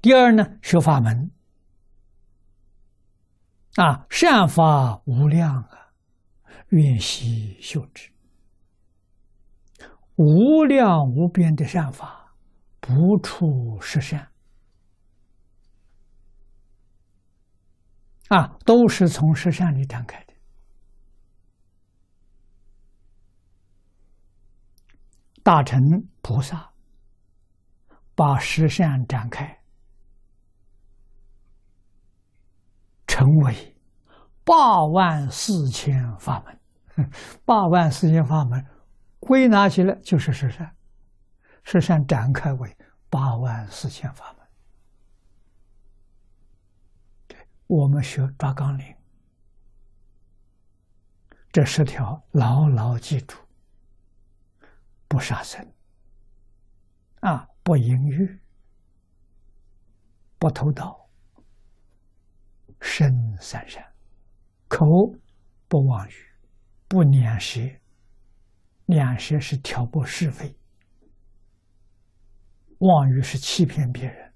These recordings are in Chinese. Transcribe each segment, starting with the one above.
第二呢，学法门啊，善法无量啊，愿悉修之。无量无边的善法，不处是善啊，都是从实善里展开的。大乘菩萨把实善展开，成为八万四千法门。八万四千法门。归纳起来就是十善，十善展开为八万四千法门。我们学抓纲领，这十条牢牢记住：不杀生，啊，不淫欲，不偷盗，身三善，口不妄语，不念舌。两舌是挑拨是非，妄语是欺骗别人，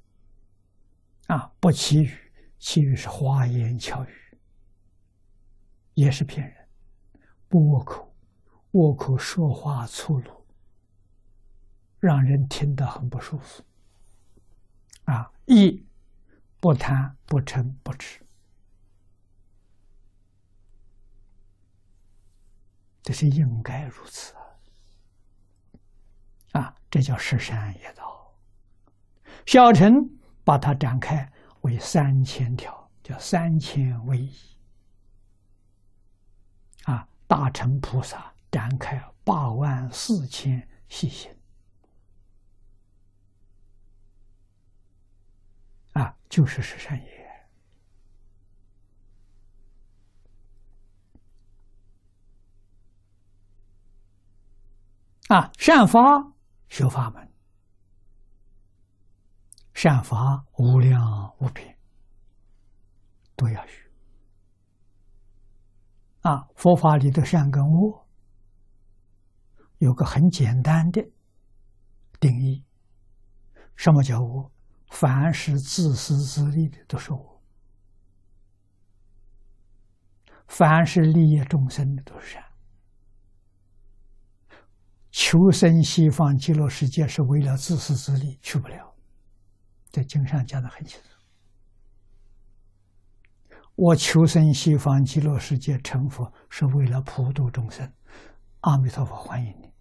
啊，不欺语，欺语是花言巧语，也是骗人，不恶口，恶口说话粗鲁，让人听得很不舒服，啊，一不贪不嗔不痴。这是应该如此。啊，这叫十善业道。小乘把它展开为三千条，叫三千为一。啊，大乘菩萨展开八万四千细行。啊，就是十善业。啊，善法。修法门，善法无量无边，都要学。啊，佛法里的善跟恶，有个很简单的定义：什么叫恶？凡是自私自利的都是恶；凡是利益众生的都是善。求生西方极乐世界是为了自私自利，去不了。在经上讲的很清楚。我求生西方极乐世界成佛是为了普度众生，阿弥陀佛欢迎你，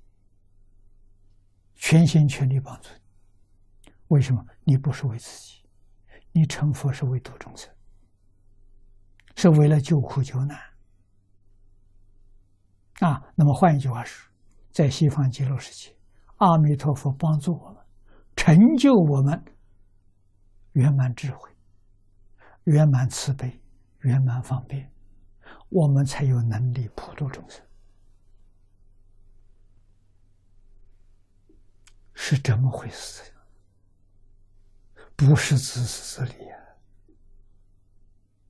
全心全力帮助你。为什么？你不是为自己，你成佛是为度众生，是为了救苦救难。啊，那么换一句话说。在西方极乐世界，阿弥陀佛帮助我们，成就我们圆满智慧、圆满慈悲、圆满方便，我们才有能力普度众生，是这么回事？不是自私自利啊！